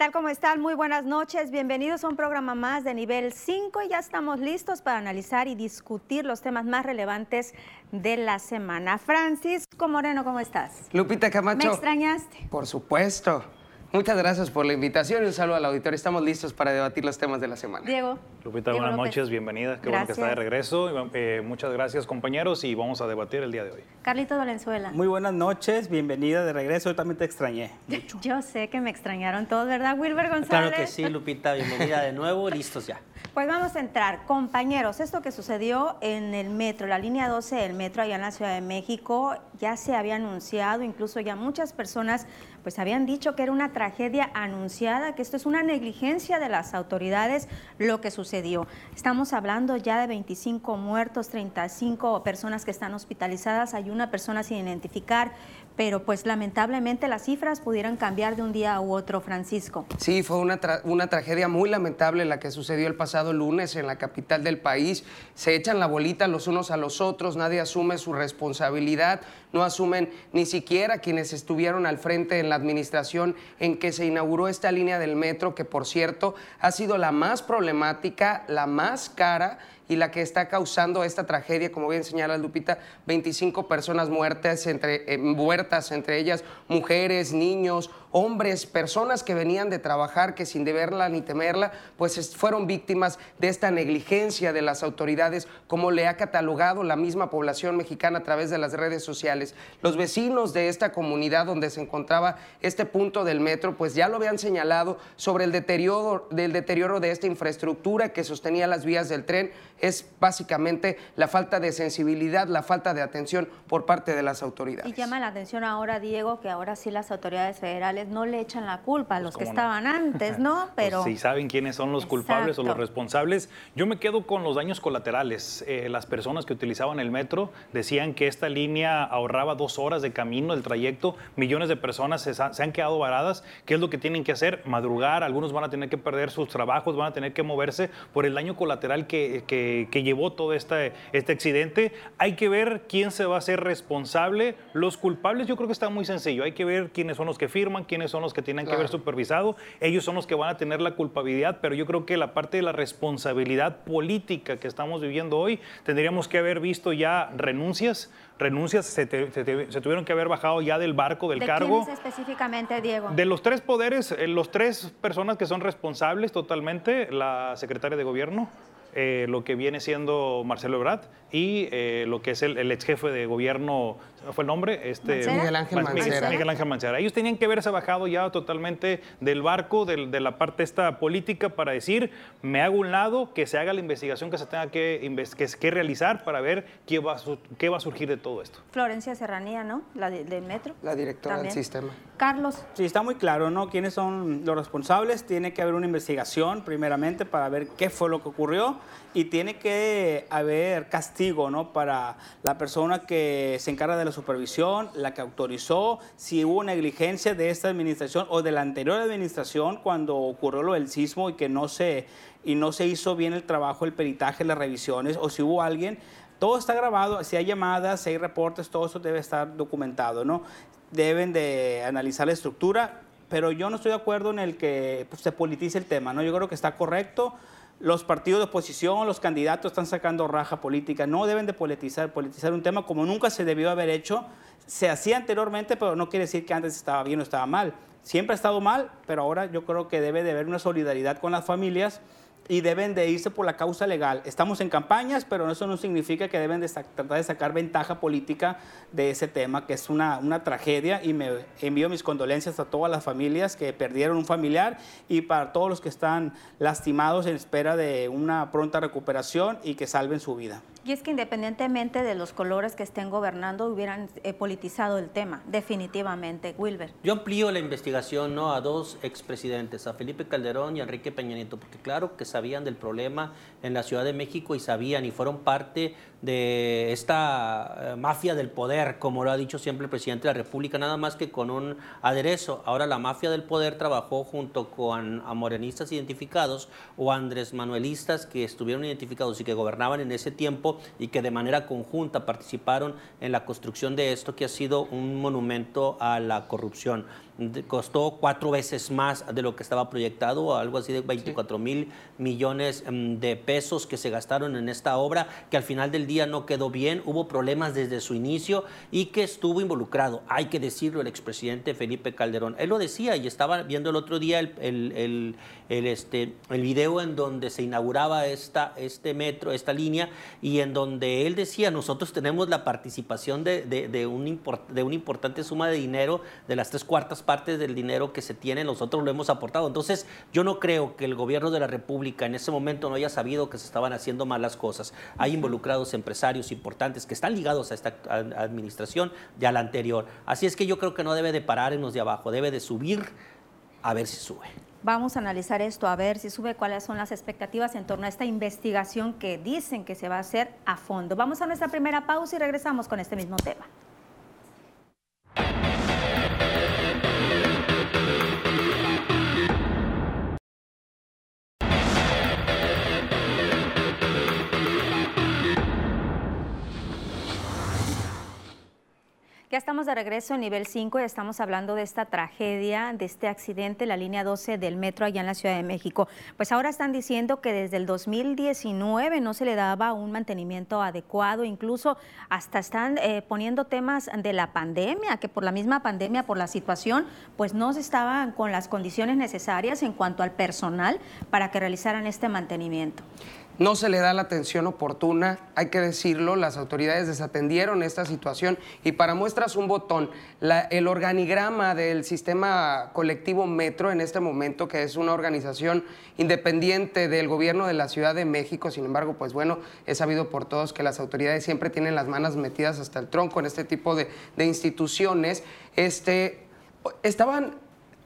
¿Qué tal? ¿Cómo están? Muy buenas noches. Bienvenidos a un programa más de nivel 5 y ya estamos listos para analizar y discutir los temas más relevantes de la semana. Francisco Moreno, ¿cómo estás? Lupita Camacho. ¿Me extrañaste? Por supuesto. Muchas gracias por la invitación y un saludo al auditorio. Estamos listos para debatir los temas de la semana. Diego. Lupita, Diego buenas López. noches, bienvenida. Qué bueno que está de regreso. Eh, muchas gracias, compañeros, y vamos a debatir el día de hoy. Carlito Valenzuela. Muy buenas noches, bienvenida de regreso. Yo también te extrañé mucho. Yo sé que me extrañaron todos, ¿verdad, Wilber González? Claro que sí, Lupita, bienvenida de nuevo, listos ya. Pues vamos a entrar. Compañeros, esto que sucedió en el metro, la línea 12 del metro allá en la Ciudad de México, ya se había anunciado, incluso ya muchas personas pues habían dicho que era una tragedia anunciada, que esto es una negligencia de las autoridades lo que sucedió. Estamos hablando ya de 25 muertos, 35 personas que están hospitalizadas, hay una persona sin identificar, pero pues lamentablemente las cifras pudieran cambiar de un día a otro, Francisco. Sí, fue una, una tragedia muy lamentable la que sucedió el pasado lunes en la capital del país. Se echan la bolita los unos a los otros, nadie asume su responsabilidad, no asumen ni siquiera quienes estuvieron al frente en la administración en que se inauguró esta línea del metro, que por cierto ha sido la más problemática, la más cara y la que está causando esta tragedia, como bien señala Lupita, 25 personas muertas, entre, eh, muertas, entre ellas mujeres, niños, hombres, personas que venían de trabajar, que sin deberla ni temerla, pues es, fueron víctimas de esta negligencia de las autoridades, como le ha catalogado la misma población mexicana a través de las redes sociales. Los vecinos de esta comunidad donde se encontraba este punto del metro, pues ya lo habían señalado sobre el deterioro, del deterioro de esta infraestructura que sostenía las vías del tren, es básicamente la falta de sensibilidad, la falta de atención por parte de las autoridades. Y llama la atención ahora, Diego, que ahora sí las autoridades federales no le echan la culpa a los que cómo estaban antes, ¿no? Pero Pues si saben quiénes son los culpables o los Exacto. responsables. Yo me quedo con los daños colaterales. Eh, las personas que utilizaban el metro decían que esta línea ahorraba dos horas de camino del trayecto. Millones de personas se, se han quedado varadas. ¿Qué es lo que tienen que hacer? Madrugar. Algunos van a tener que perder sus trabajos, van a tener que moverse por el daño colateral que, que- que llevó todo este, este accidente. Hay que ver quién se va a hacer responsable. Los culpables yo creo que está muy sencillo. Hay que ver quiénes son los que firman, quiénes son los que tienen que ver supervisado. Ellos son los que van a tener la culpabilidad, pero yo creo que la parte de la responsabilidad política que estamos viviendo hoy, tendríamos que haber visto ya renuncias. Renuncias se, te- se te- se tuvieron que haber bajado ya del barco, del ¿de cargo. quiénes específicamente, Diego? De los tres poderes, eh, los tres personas que son responsables totalmente, la secretaria de gobierno, eh, lo que viene siendo Marcelo Ebrard y eh, lo que es el, el ex jefe de gobierno, ¿se me fue el nombre? Este, ¿Mancera? Miguel Ángel Mancera. Miguel Ángel Mancera. Ellos tenían que haberse bajado ya totalmente del barco, del- de la parte esta política, para decir, me hago un lado, que se haga la investigación que se tenga que, que, que realizar para ver qué va, a su- qué va a surgir de todo esto. Florencia Serranía, ¿no? La de- del metro. La directora También. del sistema. Carlos, Sí, está muy claro, ¿no? ¿Quiénes son los responsables? Tiene que haber una investigación, primeramente, para ver qué fue lo que ocurrió y tiene que haber castigo, ¿no? Para la persona que se encarga de la supervisión, la que autorizó, si hubo negligencia de esta administración o de la anterior administración cuando ocurrió lo del sismo y que no se, y no se hizo bien el trabajo, el peritaje, las revisiones, o si hubo alguien todo está grabado, si hay llamadas, si hay reportes, todo eso debe estar documentado, ¿no? Deben de analizar la estructura, pero yo no estoy de acuerdo en el que pues, se politice el tema, ¿no? Yo creo que está correcto. Los partidos de oposición, los candidatos están sacando raja política, no deben de politizar, politizar un tema como nunca se debió haber hecho. Se hacía anteriormente, pero no quiere decir que antes estaba bien o estaba mal. Siempre ha estado mal, pero ahora yo creo que debe de haber una solidaridad con las familias y deben de irse por la causa legal. Estamos en campañas, pero eso no significa que deben de tratar de sacar ventaja política de ese tema, que es una, una tragedia y me envío mis condolencias a todas las familias que perdieron un familiar y para todos los que están lastimados en espera de una pronta recuperación y que salven su vida. y es que independientemente de los colores que estén gobernando, hubieran eh, politizado el tema, definitivamente. Wilber. Yo amplío la investigación ¿no? a dos expresidentes, a Felipe Calderón y a Enrique Peña Nieto, porque claro que sabían del problema en la Ciudad de México y sabían y fueron parte de esta eh, mafia del poder, como lo ha dicho siempre el presidente de la República, nada más que con un aderezo. Ahora la mafia del poder trabajó junto con a morenistas identificados o andrés manuelistas que estuvieron identificados y que gobernaban en ese tiempo y que de manera conjunta participaron en la construcción de esto que ha sido un monumento a la corrupción. costó cuatro veces más de lo que estaba proyectado, algo así de 24 mil millones mm, de pesos que se gastaron en esta obra, que al final del día no quedó bien, hubo problemas desde su inicio y que estuvo involucrado, hay que decirlo, el expresidente Felipe Calderón. Él lo decía y estaba viendo el otro día el, el, el, este, el video en donde se inauguraba esta, este metro, esta línea, y en donde él decía, nosotros tenemos la participación de, de, de, un de una importante suma de dinero, de las tres cuartas partes del dinero que se tiene, nosotros lo hemos aportado. Entonces, yo no creo que el gobierno de la República en ese momento no haya sabido que se estaban haciendo malas cosas. Hay involucrados empresarios importantes que están ligados a esta administración y a la anterior. Así es que yo creo que no debe de parar en los de abajo, debe de subir a ver si sube. Vamos a analizar esto, a ver si sube, cuáles son las expectativas en torno a esta investigación que dicen que se va a hacer a fondo. Vamos a nuestra primera pausa y regresamos con este mismo tema. Estamos de regreso en nivel 5 y estamos hablando de esta tragedia, de este accidente, la línea 12 del metro allá en la Ciudad de México. Pues ahora están diciendo que desde el 2019 no se le daba un mantenimiento adecuado, incluso hasta están eh, poniendo temas de la pandemia, que por la misma pandemia, por la situación, pues no se estaban con las condiciones necesarias en cuanto al personal para que realizaran este mantenimiento no se le da la atención oportuna, hay que decirlo, las autoridades desatendieron esta situación y para muestras un botón, el organigrama del sistema colectivo Metro en este momento, que es una organización independiente del gobierno de la Ciudad de México, sin embargo, pues bueno, es sabido por todos que las autoridades siempre tienen las manos metidas hasta el tronco en este tipo de, instituciones, este, estaban,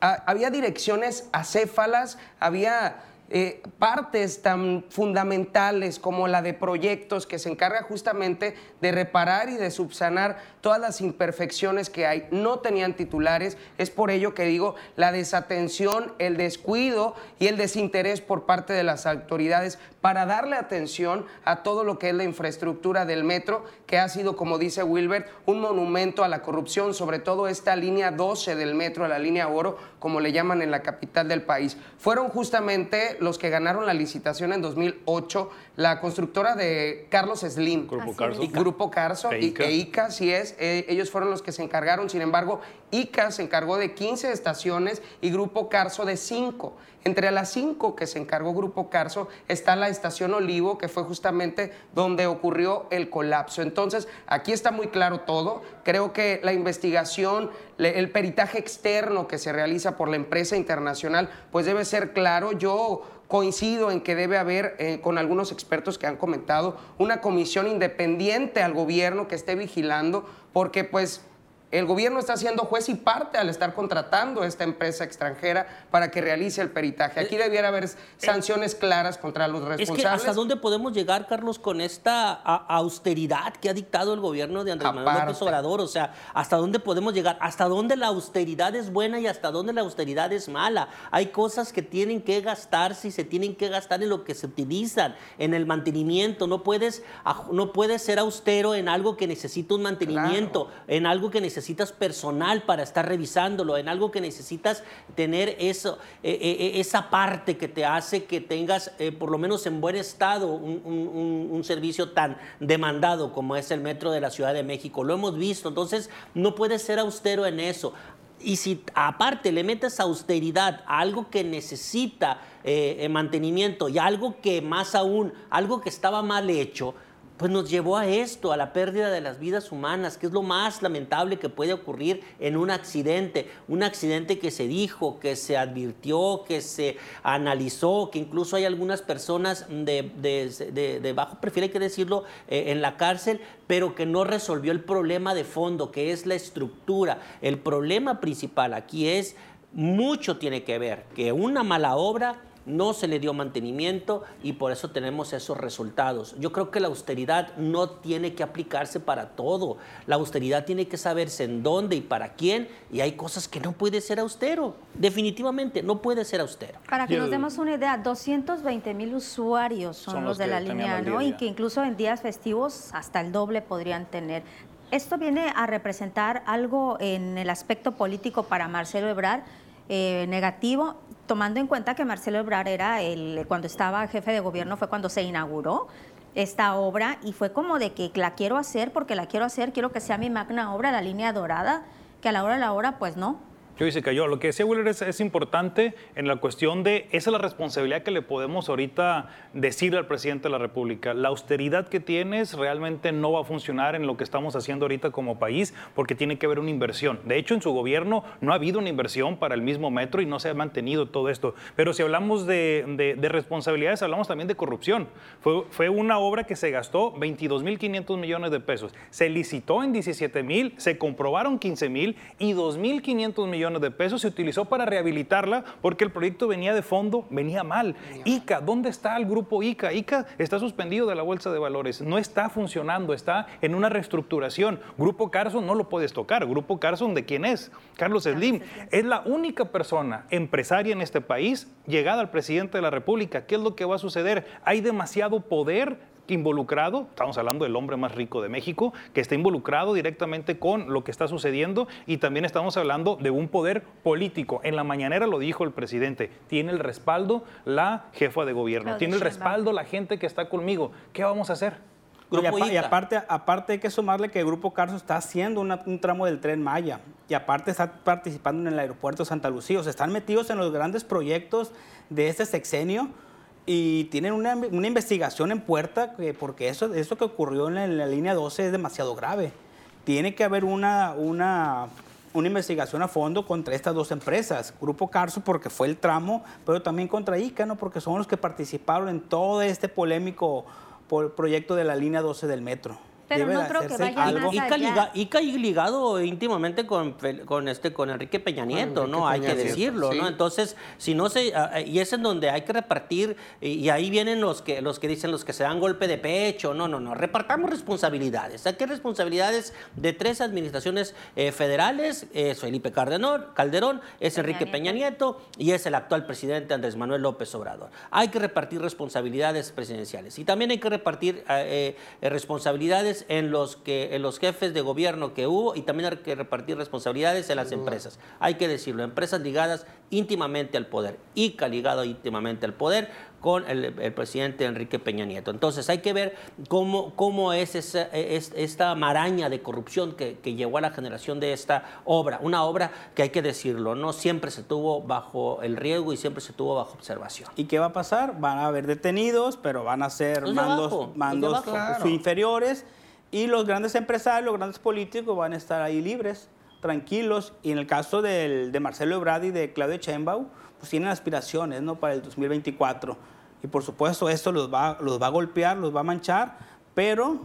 había direcciones acéfalas, había eh, partes tan fundamentales como la de proyectos que se encarga justamente de reparar y de subsanar todas las imperfecciones que hay. No tenían titulares, es por ello que digo la desatención, el descuido y el desinterés por parte de las autoridades para darle atención a todo lo que es la infraestructura del metro, que ha sido, como dice Wilbert, un monumento a la corrupción, sobre todo esta línea 12 del metro, la línea oro, como le llaman en la capital del país. Fueron justamente los que ganaron la licitación en 2008, la constructora de Carlos Slim. Grupo Carso. Y Grupo Carso e y ICA, sí es. Eh, ellos fueron los que se encargaron. Sin embargo, ICA se encargó de 15 estaciones y Grupo Carso de 5. Entre las 5 que se encargó Grupo Carso está la estación Olivo, que fue justamente donde ocurrió el colapso. Entonces, aquí está muy claro todo. Creo que la investigación, el peritaje externo que se realiza por la empresa internacional, pues debe ser claro. Yo coincido en que debe haber, eh, con algunos expertos que han comentado, una comisión independiente al gobierno que esté vigilando, porque pues el gobierno está siendo juez y parte al estar contratando a esta empresa extranjera para que realice el peritaje. Aquí eh, debiera haber sanciones claras contra los responsables. Es que ¿Hasta dónde podemos llegar, Carlos, con esta austeridad que ha dictado el gobierno de Andrés Manuel López Obrador? O sea, ¿hasta dónde podemos llegar? ¿Hasta dónde la austeridad es buena y hasta dónde la austeridad es mala? Hay cosas que tienen que gastarse y se tienen que gastar en lo que se utilizan, en el mantenimiento. No puedes, no puedes ser austero en algo que necesita un mantenimiento, en algo que necesita necesitas personal para estar revisándolo, en algo que necesitas tener eso, eh, eh, eh, esa parte que te hace que tengas, por lo menos en buen estado, un, un, servicio tan demandado como es el metro de la Ciudad de México. Lo hemos visto, entonces no puedes ser austero en eso. Y si aparte le metes austeridad a algo que necesita mantenimiento y algo que más aún, algo que estaba mal hecho, pues nos llevó a esto, a la pérdida de las vidas humanas, que es lo más lamentable que puede ocurrir en un accidente. Un accidente que se dijo, que se advirtió, que se analizó, que incluso hay algunas personas de, bajo perfil, que decirlo, eh, en la cárcel, pero que no resolvió el problema de fondo, que es la estructura. El problema principal aquí es, mucho tiene que ver, que una mala obra no se le dio mantenimiento y por eso tenemos esos resultados. Yo creo que la austeridad no tiene que aplicarse para todo. La austeridad tiene que saberse en dónde y para quién y hay cosas que no puede ser austero. Definitivamente no puede ser austero. Para que nos demos una idea, 220 mil usuarios son, los, de la línea, ¿no? Y que incluso en días festivos hasta el doble podrían tener Esto viene a representar algo en el aspecto político para Marcelo Ebrard eh, negativo, tomando en cuenta que Marcelo Ebrard era el, cuando estaba jefe de gobierno, fue cuando se inauguró esta obra y fue como de que la quiero hacer porque la quiero hacer, quiero que sea mi magna obra, la línea dorada, que a la hora de la hora, pues no, yo se cayó. Lo que decía Willer es, importante en la cuestión de, esa es la responsabilidad que le podemos ahorita decir al presidente de la República. La austeridad que tienes realmente no va a funcionar en lo que estamos haciendo ahorita como país porque tiene que haber una inversión. De hecho, en su gobierno no ha habido una inversión para el mismo metro y no se ha mantenido todo esto. Pero si hablamos de, responsabilidades, hablamos también de corrupción. Fue, fue una obra que se gastó 22.500 millones de pesos. Se licitó en 17.000, se comprobaron 15.000 y 2.500 millones de pesos, se utilizó para rehabilitarla porque el proyecto venía de fondo, venía mal. ICA, ¿dónde está el grupo ICA? ICA está suspendido de la Bolsa de Valores, no está funcionando, está en una reestructuración. Grupo Carson no lo puedes tocar. Grupo Carson, ¿de quién es? Carlos Slim. Es la única persona empresaria en este país llegada al presidente de la República. ¿Qué es lo que va a suceder? Hay demasiado poder involucrado, estamos hablando del hombre más rico de México, que está involucrado directamente con lo que está sucediendo y también estamos hablando de un poder político. En la mañanera lo dijo el presidente, tiene el respaldo la jefa de gobierno, tiene el respaldo la gente que está conmigo. ¿Qué vamos a hacer? Y, aparte, aparte hay que sumarle que el Grupo Carso está haciendo un tramo del tren Maya y aparte está participando en el aeropuerto de Santa Lucía. O sea, están metidos en los grandes proyectos de este sexenio y tienen una, una, investigación en puerta porque eso, eso que ocurrió en la, línea 12 es demasiado grave. Tiene que haber una, una, una, investigación a fondo contra estas dos empresas, Grupo Carso porque fue el tramo, pero también contra ICA, ¿no? porque son los que participaron en todo este polémico proyecto de la línea 12 del metro. Pero no creo que vaya algo. Ica, ligado íntimamente con, con, este, con Enrique Peña Nieto, ¿no? hay que decirlo, ¿no? Entonces, si no se, y es en donde hay que repartir, y, ahí vienen los que, los que dicen los que se dan golpe de pecho, no, no, no, repartamos responsabilidades. Aquí hay responsabilidades de tres administraciones eh, federales, es Felipe Calderón, Calderón, es Enrique Peña Nieto y es el actual presidente Andrés Manuel López Obrador. Hay que repartir responsabilidades presidenciales y también hay que repartir eh, eh, en los, que, en los jefes de gobierno que hubo y también hay que repartir responsabilidades en las empresas. Hay que decirlo, empresas ligadas íntimamente al poder, ICA ligado íntimamente al poder con el, presidente Enrique Peña Nieto. Entonces hay que ver cómo, cómo es, esta maraña de corrupción que, que llevó a la generación de esta obra, una obra que hay que decirlo, no siempre se tuvo bajo el riesgo y siempre se tuvo bajo observación. ¿Y qué va a pasar? Van a haber detenidos, pero van a ser mandos, mandos inferiores y los grandes empresarios, los grandes políticos van a estar ahí libres, tranquilos. Y en el caso del, de Marcelo Ebrard y de Claudio Sheinbaum, pues tienen aspiraciones ¿no? para el 2024. Y por supuesto esto los va, los va a golpear, los va a manchar, pero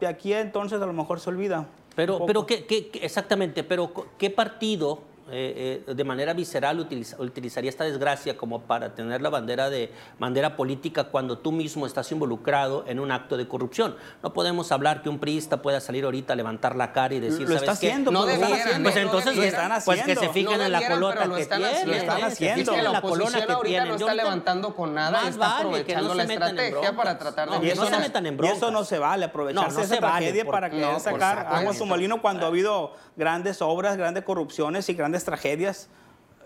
de aquí a entonces a lo mejor se olvida. Pero, pero ¿qué, qué, exactamente, pero ¿qué partido eh, eh, de manera visceral utilizaría esta desgracia como para tener la bandera de bandera política cuando tú mismo estás involucrado en un acto de corrupción. No podemos hablar que un priista pueda salir ahorita a levantar la cara y decir, lo está haciendo, No pues, debieran, pues entonces que, están pues que se fijen en la colota que tienen. Lo están haciendo. la, oposición ahorita no está levantando con nada, está aprovechando la estrategia para tratar de... Y eso, no, y eso no se vale, aprovecharse de esa tragedia para querer sacar agua a su molino cuando ha habido grandes obras, grandes corrupciones y grandes tragedias.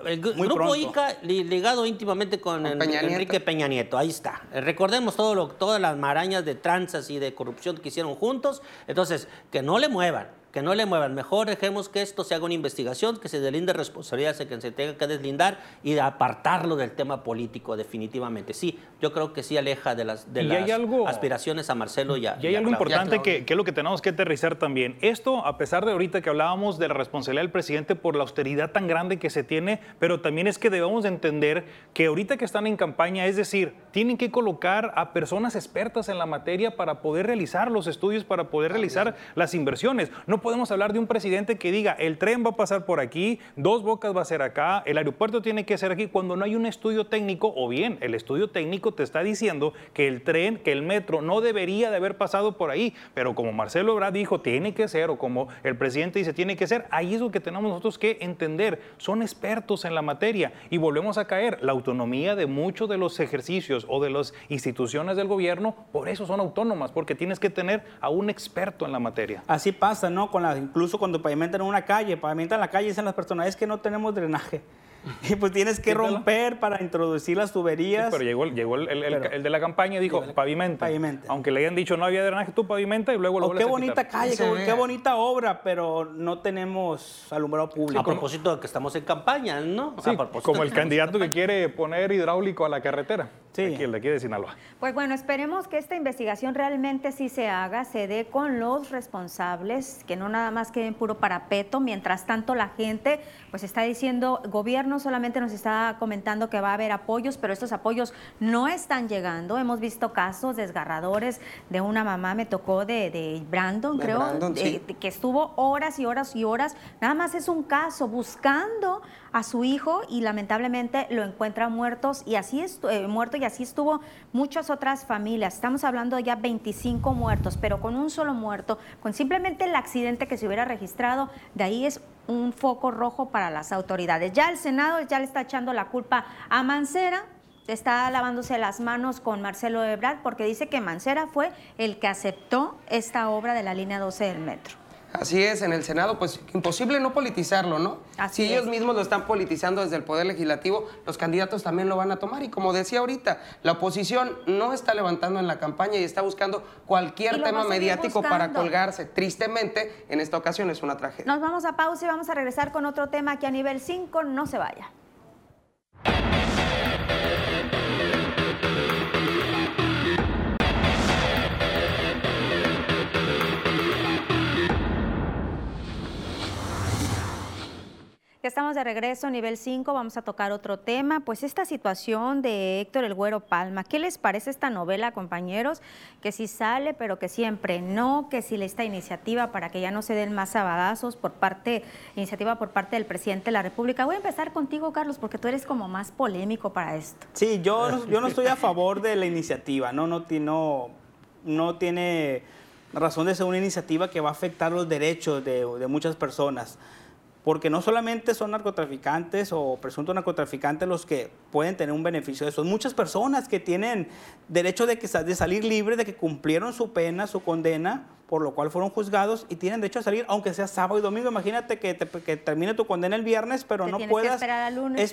El grupo ICA ligado íntimamente con, Enrique Peña Nieto, ahí está. Recordemos todo lo, todas las marañas de tranzas y de corrupción que hicieron juntos. Entonces, que no le muevan que no le muevan. Mejor dejemos que esto se haga una investigación, que se delinde responsabilidades, que se tenga que deslindar y apartarlo del tema político definitivamente. Sí, yo creo que sí aleja de las, de las aspiraciones a Marcelo y a Y hay algo importante que, que, es lo que tenemos que aterrizar también. Esto, a pesar de ahorita que hablábamos de la responsabilidad del presidente por la austeridad tan grande que se tiene, pero también es que debemos entender que ahorita que están en campaña, es decir, tienen que colocar a personas expertas en la materia para poder realizar los estudios, para poder realizar las inversiones. No podemos hablar de un presidente que diga, el tren va a pasar por aquí, dos bocas va a ser acá, el aeropuerto tiene que ser aquí, cuando no hay un estudio técnico, o bien el estudio técnico te está diciendo que el tren, que el metro no debería de haber pasado por ahí, pero como Marcelo Ebrard dijo, tiene que ser, o como el presidente dice, tiene que ser, ahí es lo que tenemos nosotros que entender, son expertos en la materia y volvemos a caer, la autonomía de muchos de los ejercicios o de las instituciones del gobierno, por eso son autónomas, porque tienes que tener a un experto en la materia. Así pasa, ¿no? Con incluso cuando pavimentan una calle, pavimentan la calle, dicen las personas, es que no tenemos drenaje. Y pues tienes que romper para introducir las tuberías. pero llegó, llegó el, el, de la campaña y dijo, pavimenta. Aunque le hayan dicho no había drenaje, tú pavimenta y luego lo oh, Qué bonita calle, qué, bonita obra, pero no tenemos alumbrado público. A propósito de que estamos en campaña, ¿no? como el candidato que quiere poner hidráulico a la carretera. Sí. Aquí, el de aquí de Sinaloa. Pues bueno, esperemos que esta investigación realmente sí se haga, se dé con los responsables, que no nada más queden puro parapeto. Mientras tanto, la gente pues está diciendo, gobierno solamente nos está comentando que va a haber apoyos, pero estos apoyos no están llegando. Hemos visto casos desgarradores de una mamá, me tocó de, Brandon, creo, que estuvo horas y horas y horas. Nada más es un caso buscando a su hijo y lamentablemente lo encuentra muertos y así eh, muerto y así estuvo muchas otras familias. Estamos hablando ya 25 muertos, pero con un solo muerto, con simplemente el accidente que se hubiera registrado, de ahí es un foco rojo para las autoridades. Ya el Senado ya le está echando la culpa a Mancera, está lavándose las manos con Marcelo Ebrard porque dice que Mancera fue el que aceptó esta obra de la línea 12 del metro. Así es, en el Senado, pues imposible no politizarlo, ¿no? si ellos mismos lo están politizando desde el Poder Legislativo, los candidatos también lo van a tomar. Y como decía ahorita, la oposición no está levantando en la campaña y está buscando cualquier tema mediático para colgarse. Tristemente, en esta ocasión es una tragedia. Nos vamos a pausa y vamos a regresar con otro tema que a nivel 5 no se vaya. Estamos de regreso, nivel 5, vamos a tocar otro tema, pues esta situación de Héctor El Güero Palma. ¿Qué les parece esta novela, compañeros? Que si sale, pero que siempre no, que si esta iniciativa para que ya no se den más abadazos por parte, iniciativa por parte del presidente de la República. Voy a empezar contigo, Carlos, porque tú eres como más polémico para esto. Sí, yo, yo no estoy a favor de la iniciativa, no, no, no, no tiene razón de ser una iniciativa que va a afectar los derechos de, de muchas personas porque no solamente son narcotraficantes o presuntos narcotraficantes los que pueden tener un beneficio de eso, muchas personas que tienen derecho de, que, de salir libres, de que cumplieron su pena, su condena, por lo cual fueron juzgados y tienen derecho a salir, aunque sea sábado y domingo. Imagínate que, termine tu condena el viernes, pero no puedas,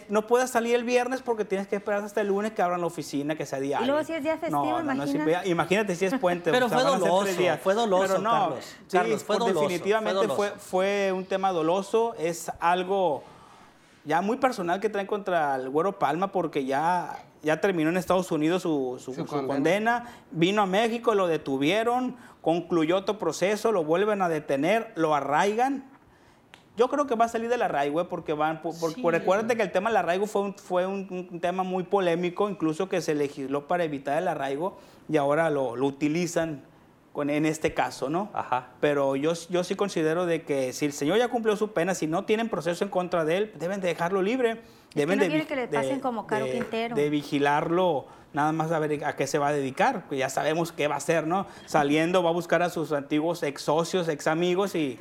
no puedas salir el viernes porque tienes que esperar hasta el lunes que abran la oficina, que sea diario. Y luego si es día festivo, imagínate. imagínate si es puente. pero fue, doloso, fue doloso, no, Carlos. fue doloso, definitivamente fue, fue, un tema doloso. Es algo ya muy personal que traen contra el Güero Palma porque ya ya terminó en Estados Unidos su, su, condena. vino a México, lo detuvieron, concluyó otro proceso, lo vuelven a detener, lo arraigan. Yo creo que va a salir del arraigo, ¿eh? porque van, por, recuérdate que el tema del arraigo fue, un, fue un, tema muy polémico, incluso que se legisló para evitar el arraigo y ahora lo, lo utilizan con, en este caso, ¿no? Ajá. Pero yo, yo sí considero de que si el señor ya cumplió su pena, si no tienen proceso en contra de él, deben de dejarlo libre deben de, que le pasen como Caro Quintero. de vigilarlo nada más a ver a qué se va a dedicar, que ya sabemos qué va a hacer, ¿no? Saliendo va a buscar a sus antiguos ex socios, ex amigos y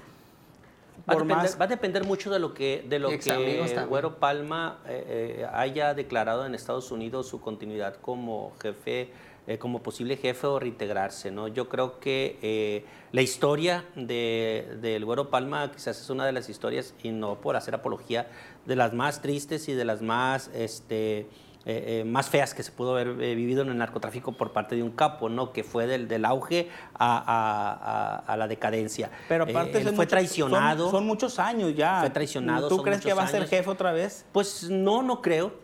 va, a depender, va a depender mucho de lo que de lo que Güero Palma eh, eh, haya declarado en Estados Unidos su continuidad como jefe eh, como posible jefe o reintegrarse. ¿no? Yo creo que eh, la historia del de, Güero Palma quizás es una de las historias, y no por hacer apología, de las más tristes y de las más... Este, eh, más feas que se pudo haber vivido en el narcotráfico por parte de un capo, ¿no? Que fue del, del auge a, a, la decadencia. Pero aparte fue traicionado. Son, muchos años ya. Fue traicionado. ¿Tú crees que va a ser jefe otra vez? Pues no, no creo.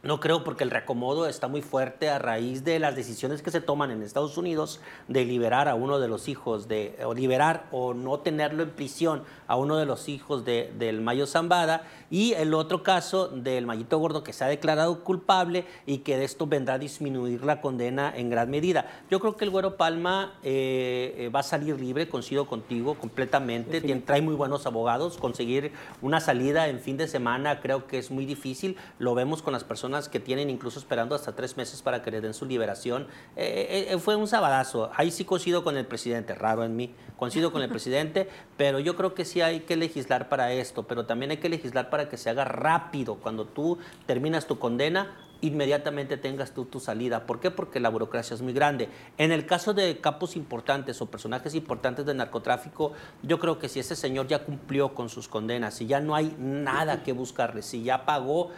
No creo porque el reacomodo está muy fuerte a raíz de las decisiones que se toman en Estados Unidos de liberar a uno de los hijos de, o liberar o no tenerlo en prisión a uno de los hijos de, del Mayo Zambada y el otro caso del Mayito Gordo que se ha declarado culpable y que de esto vendrá a disminuir la condena en gran medida. Yo creo que el Güero Palma eh, eh, va a salir libre, coincido contigo completamente, Tiene, trae muy buenos abogados, conseguir una salida en fin de semana creo que es muy difícil, lo vemos con las personas que tienen incluso esperando hasta tres meses para que le den su liberación. Eh, fue un sabadazo. Ahí sí coincido con el presidente, raro en mí, coincido con el presidente, pero yo creo que sí hay que legislar para esto, pero también hay que legislar para que se haga rápido. Cuando tú terminas tu condena, inmediatamente tengas tú tu salida. ¿Por qué? Porque la burocracia es muy grande. En el caso de capos importantes o personajes importantes del narcotráfico, yo creo que si ese señor ya cumplió con sus condenas, si ya no hay nada que buscarle, si ya pagó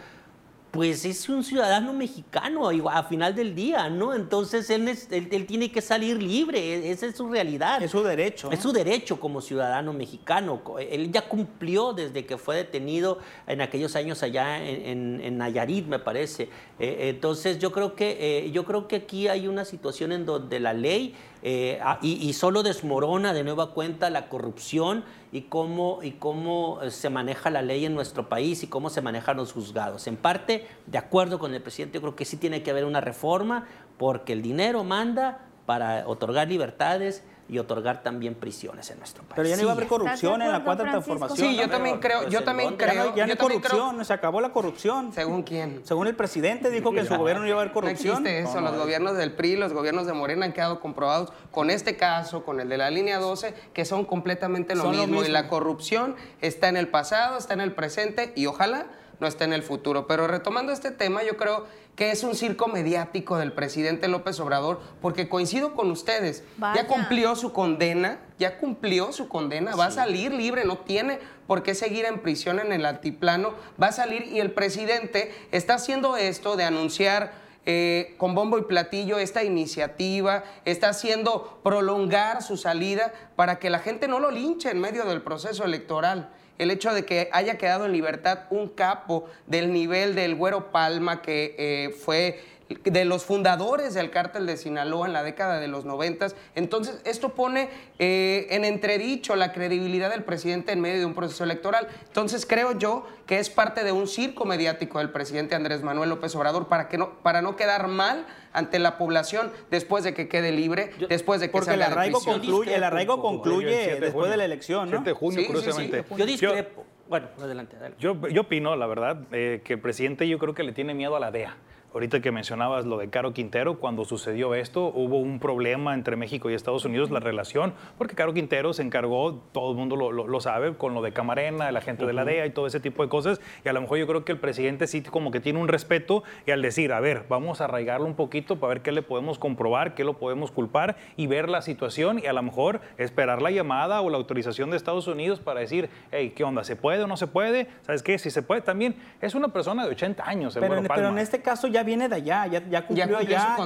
pues es un ciudadano mexicano a final del día, ¿no? Entonces él, él, tiene que salir libre, e, esa es su realidad. Es su derecho. Es su derecho como ciudadano mexicano. Él ya cumplió desde que fue detenido en aquellos años allá en, Nayarit, me parece. Eh, entonces yo creo, que, eh, yo creo que aquí hay una situación en donde la ley eh, ah, y, solo desmorona de nueva cuenta la corrupción y cómo, y cómo eh, se maneja la ley en nuestro país y cómo se manejan los juzgados. En parte, de acuerdo con el presidente, yo creo que sí tiene que haber una reforma porque el dinero manda para otorgar libertades y otorgar también prisiones en nuestro país. Pero ya no iba a haber corrupción en la cuarta transformación. Sí, yo también creo, yo también creo. Ya, no hay corrupción, se acabó la corrupción. ¿Según quién? Según el presidente dijo que en su gobierno no iba a haber corrupción. No existe eso, los gobiernos del PRI, los gobiernos de Morena han quedado comprobados con este caso, con el de la línea 12, que son completamente lo, mismo. lo mismo. Y la corrupción está en el pasado, está en el presente y ojalá no esté en el futuro. Pero retomando este tema, yo creo que es un circo mediático del presidente López Obrador, porque coincido con ustedes, ya cumplió su condena, ya cumplió su condena, va a salir libre, no tiene por qué seguir en prisión en el altiplano, va a salir y el presidente está haciendo esto de anunciar eh, con bombo y platillo esta iniciativa, está haciendo prolongar su salida para que la gente no lo linche en medio del proceso electoral el hecho de que haya quedado en libertad un capo del nivel del Güero Palma, que eh, fue de los fundadores del cártel de Sinaloa en la década de los noventas. Entonces, esto pone eh, en entredicho la credibilidad del presidente en medio de un proceso electoral. Entonces, creo yo que es parte de un circo mediático del presidente Andrés Manuel López Obrador para, que no, para no quedar mal ante la población después de que quede libre, después de que porque el arraigo concluye, el arraigo concluye después de la elección, ¿no? 7 de junio, curiosamente. Yo discrepo. Bueno, adelante, Yo, yo opino, la verdad, eh, que el presidente yo creo que le tiene miedo a la DEA. Ahorita que mencionabas lo de Caro Quintero, cuando sucedió esto, hubo un problema entre México y Estados Unidos, la relación, porque Caro Quintero se encargó, todo el mundo lo, sabe, con lo de Camarena, la gente de la DEA y todo ese tipo de cosas. Y a lo mejor yo creo que el presidente sí como que tiene un respeto y al decir, a ver, vamos a arraigarlo un poquito para ver qué le podemos comprobar, qué lo podemos culpar y ver la situación y a lo mejor esperar la llamada o la autorización de Estados Unidos para decir, hey, ¿qué onda? ¿Se puede o no se puede? ¿Sabes qué? Si se puede también. Es una persona de 80 años. pero, pero en este caso ya viene de allá, ya, ya cumplió allá,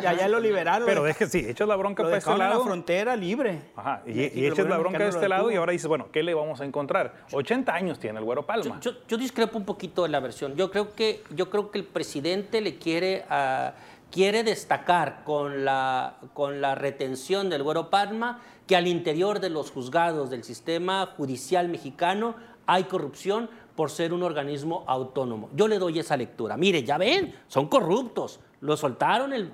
ya, ya, lo liberaron. Pero deje, sí, echas la bronca para este lado. la frontera libre. Ajá, y, y, echas la bronca de este lado y ahora dices, bueno, ¿qué le vamos a encontrar? 80 años tiene el Güero Palma. Yo, yo, discrepo un poquito de la versión. Yo creo que, yo creo que el presidente le quiere... a quiere destacar con la, con la retención del Güero Palma que al interior de los juzgados del sistema judicial mexicano hay corrupción, por ser un organismo autónomo. Yo le doy esa lectura. Mire, ya ven, son corruptos. Lo soltaron el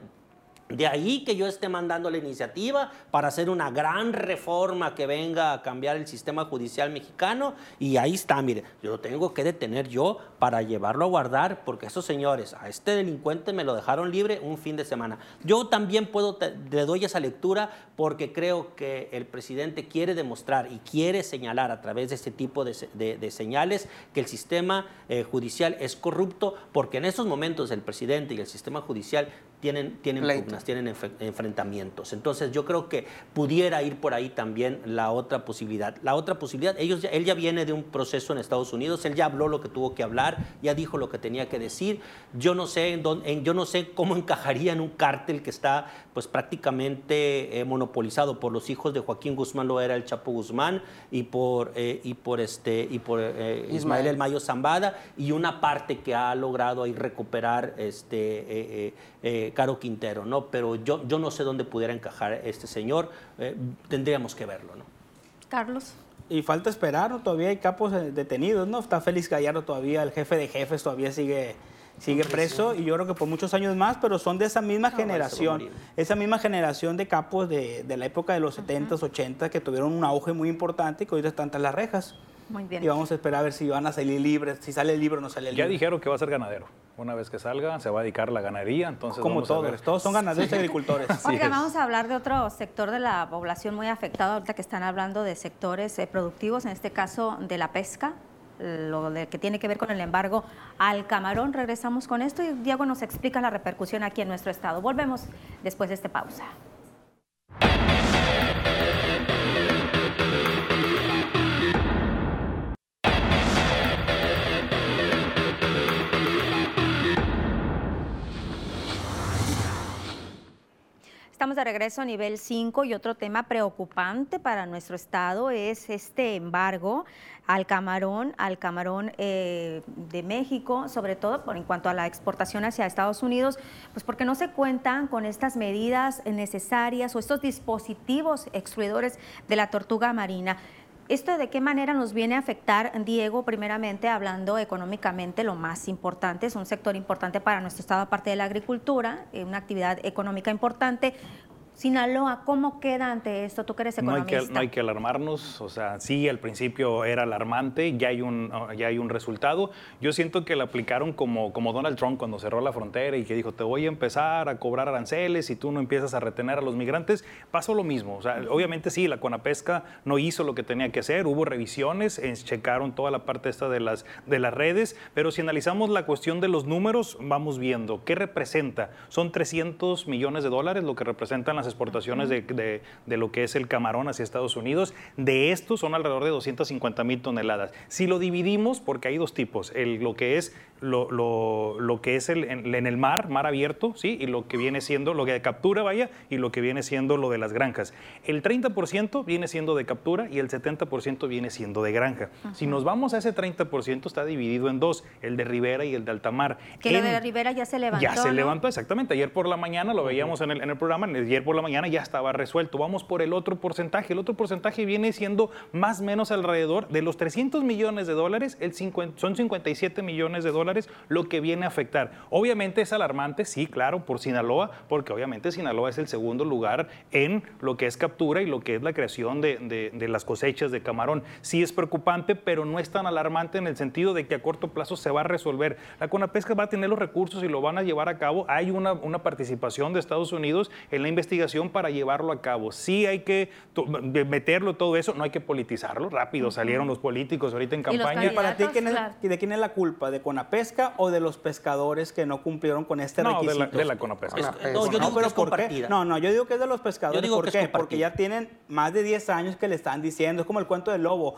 de ahí que yo esté mandando la iniciativa para hacer una gran reforma que venga a cambiar el sistema judicial mexicano. Y ahí está, mire, yo lo tengo que detener yo para llevarlo a guardar, porque esos señores, a este delincuente me lo dejaron libre un fin de semana. Yo también puedo, le doy esa lectura porque creo que el presidente quiere demostrar y quiere señalar a través de este tipo de, señales que el sistema eh, judicial es corrupto, porque en esos momentos el presidente y el sistema judicial tienen, tienen pugnas, tienen enfrentamientos. Entonces yo creo que pudiera ir por ahí también la otra posibilidad. La otra posibilidad, ellos él ya viene de un proceso en Estados Unidos, él ya habló lo que tuvo que hablar, ya dijo lo que tenía que decir. Yo no sé, en en, yo no sé cómo encajaría en un cártel que está pues prácticamente eh, monopolizado por los hijos de Joaquín Guzmán, lo era el Chapo Guzmán, y por, eh, y por, este, y por eh, Ismael el Mayo Zambada, y una parte que ha logrado ahí recuperar este, Caro Quintero, ¿no? Pero yo, yo no sé dónde pudiera encajar este señor, tendríamos que verlo, ¿no? Carlos. Y falta esperar, Todavía hay capos detenidos, ¿no? Está Félix Gallardo todavía, el jefe de jefes todavía sigue sigue preso y yo creo que por muchos años más, pero son de esa misma generación, esa misma generación de capos de, la época de los 70s, 80 que tuvieron un auge muy importante y que hoy están tras las rejas. Muy bien. Y vamos a esperar a ver si van a salir libres, si sale el libro o no sale el libro. Ya dijeron que va a ser ganadero. Una vez que salga, se va a dedicar a la ganadería, entonces Como todos, todos son ganaderos y agricultores. Oiga, vamos a hablar de otro sector de la población muy afectado, ahorita que están hablando de sectores eh, productivos, en este caso de la pesca lo de que tiene que ver con el embargo al camarón. Regresamos con esto y Diego nos explica la repercusión aquí en nuestro estado. Volvemos después de esta pausa. Estamos de regreso a nivel 5 y otro tema preocupante para nuestro estado es este embargo al camarón, al camarón eh, de México, sobre todo por, en cuanto a la exportación hacia Estados Unidos, pues porque no se cuentan con estas medidas necesarias o estos dispositivos excluidores de la tortuga marina. ¿Esto de qué manera nos viene a afectar, Diego? Primeramente, hablando económicamente, lo más importante, es un sector importante para nuestro estado, aparte de la agricultura, eh, una actividad económica importante. Sinaloa, ¿cómo queda ante esto? Tú que eres economista. No hay que, no hay que alarmarnos, o sea, sí, al principio era alarmante, ya hay un, ya hay un resultado. Yo siento que lo aplicaron como, como Donald Trump cuando cerró la frontera y que dijo, te voy a empezar a cobrar aranceles y tú no empiezas a retener a los migrantes. Pasó lo mismo, o sea, obviamente sí, la Conapesca no hizo lo que tenía que hacer, hubo revisiones, eh, checaron toda la parte esta de las, de las redes, pero si analizamos la cuestión de los números, vamos viendo qué representa. Son 300 millones de dólares lo que representan las exportaciones de, lo que es el camarón hacia Estados Unidos. De estos son alrededor de 250 mil toneladas. Si lo dividimos, porque hay dos tipos, el, lo que es lo, que es el, en, el mar, mar abierto, ¿sí? y lo que viene siendo, lo que de captura, vaya, y lo que viene siendo lo de las granjas. El 30% viene siendo de captura y el 70% viene siendo de granja. Si nos vamos a ese 30%, está dividido en dos, el de Rivera y el de altamar. Que lo de Rivera ya se levantó. Ya se levantó, exactamente. Ayer por la mañana lo veíamos en, el, en el programa, ayer por la mañana ya estaba resuelto. Vamos por el otro porcentaje. El otro porcentaje viene siendo más o menos alrededor de los 300 millones de dólares, el son 57 millones de dólares lo que viene a afectar. Obviamente es alarmante, sí, claro, por Sinaloa, porque obviamente Sinaloa es el segundo lugar en lo que es captura y lo que es la creación de, las cosechas de camarón. Sí es preocupante, pero no es tan alarmante en el sentido de que a corto plazo se va a resolver. La Conapesca va a tener los recursos y lo van a llevar a cabo. Hay una, una participación de Estados Unidos en la investigación para llevarlo a cabo. Sí hay que meterlo todo eso, no hay que politizarlo. Rápido salieron los políticos ahorita en campaña. ¿Para ti de quién es la culpa? ¿De Conapesca? o de los pescadores que no cumplieron con este requisito? No, de la, Conapesca. No, yo digo que es compartida. No, no, yo digo que es de los pescadores. ¿Por qué? Porque ya tienen más de 10 años que le están diciendo, es como el cuento del lobo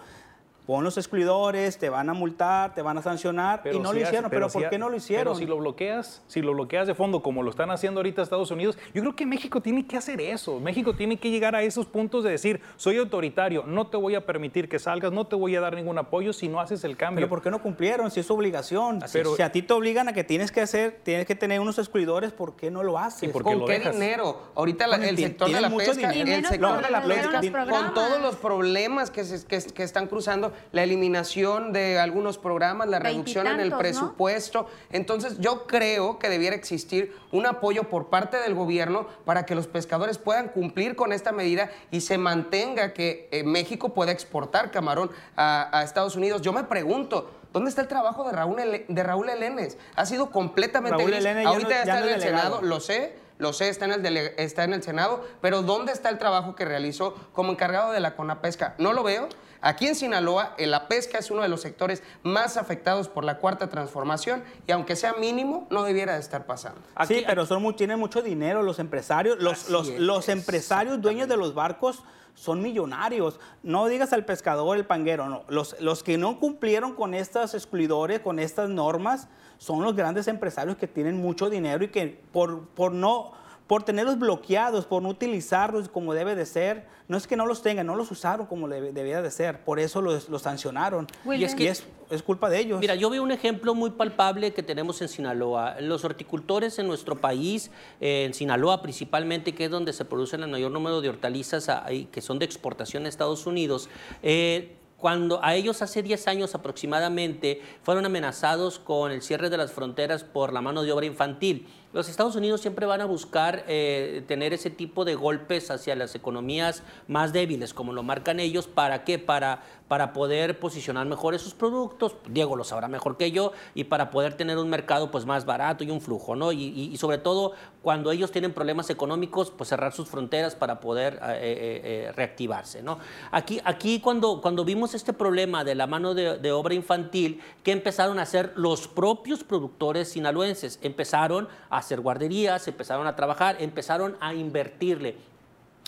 pon los excluidores, te van a multar, te van a sancionar y no lo hicieron. pero, ¿por qué no lo hicieron? Pero si lo bloqueas, si lo bloqueas de fondo como lo están haciendo ahorita Estados Unidos, yo creo que México tiene que hacer eso. México tiene que llegar a esos puntos de decir, soy autoritario, no te voy a permitir que salgas, no te voy a dar ningún apoyo si no haces el cambio. Pero ¿por qué no cumplieron? Si es obligación. pero, si a ti te obligan a que tienes que hacer, tienes que tener unos excluidores, ¿por qué no lo haces? ¿Con qué dinero? Ahorita el, sector de la pesca, el sector de la pesca, con todos los problemas que, que están cruzando, la eliminación de algunos programas, la reducción en el presupuesto. Entonces yo creo que debiera existir un apoyo por parte del gobierno para que los pescadores puedan cumplir con esta medida y se mantenga que eh, México pueda exportar camarón a, Estados Unidos. Yo me pregunto, ¿Dónde está el trabajo de Raúl, de Raúl Elenes? Ha sido completamente Raúl Ahorita ya está en el Senado, lo sé, lo sé, está en, el está en el Senado, pero ¿dónde está el trabajo que realizó como encargado de la CONAPESCA? No lo veo. Aquí en Sinaloa, eh, la pesca es uno de los sectores más afectados por la cuarta transformación y aunque sea mínimo, no debiera de estar pasando. sí, pero son tienen mucho dinero los empresarios, los, los, los empresarios dueños de los barcos son millonarios. No digas al pescador, el panguero, no. Los, los que no cumplieron con estas excluidores, con estas normas, son los grandes empresarios que tienen mucho dinero y que por, por no por tenerlos bloqueados, por no utilizarlos como debe de ser. No es que no los tengan, no los usaron como debía de ser. Por eso los, sancionaron. Y es que es, es, culpa de ellos. Mira, yo veo un ejemplo muy palpable que tenemos en Sinaloa. Los horticultores en nuestro país, eh, en Sinaloa principalmente, que es donde se producen el mayor número de hortalizas que son de exportación a Estados Unidos, eh, cuando a ellos hace 10 años aproximadamente fueron amenazados con el cierre de las fronteras por la mano de obra infantil. Los Estados Unidos siempre van a buscar eh, tener ese tipo de golpes hacia las economías más débiles, como lo marcan ellos, ¿para qué? Para, para poder posicionar mejor esos productos, Diego lo sabrá mejor que yo, y para poder tener un mercado pues, más barato y un flujo, ¿no? Y, sobre todo cuando ellos tienen problemas económicos, pues cerrar sus fronteras para poder eh, eh, reactivarse, ¿no? Aquí, aquí cuando, cuando vimos este problema de la mano de, de obra infantil, ¿qué empezaron a hacer los propios productores sinaloenses? Empezaron a hacer guarderías, empezaron a trabajar, empezaron a invertirle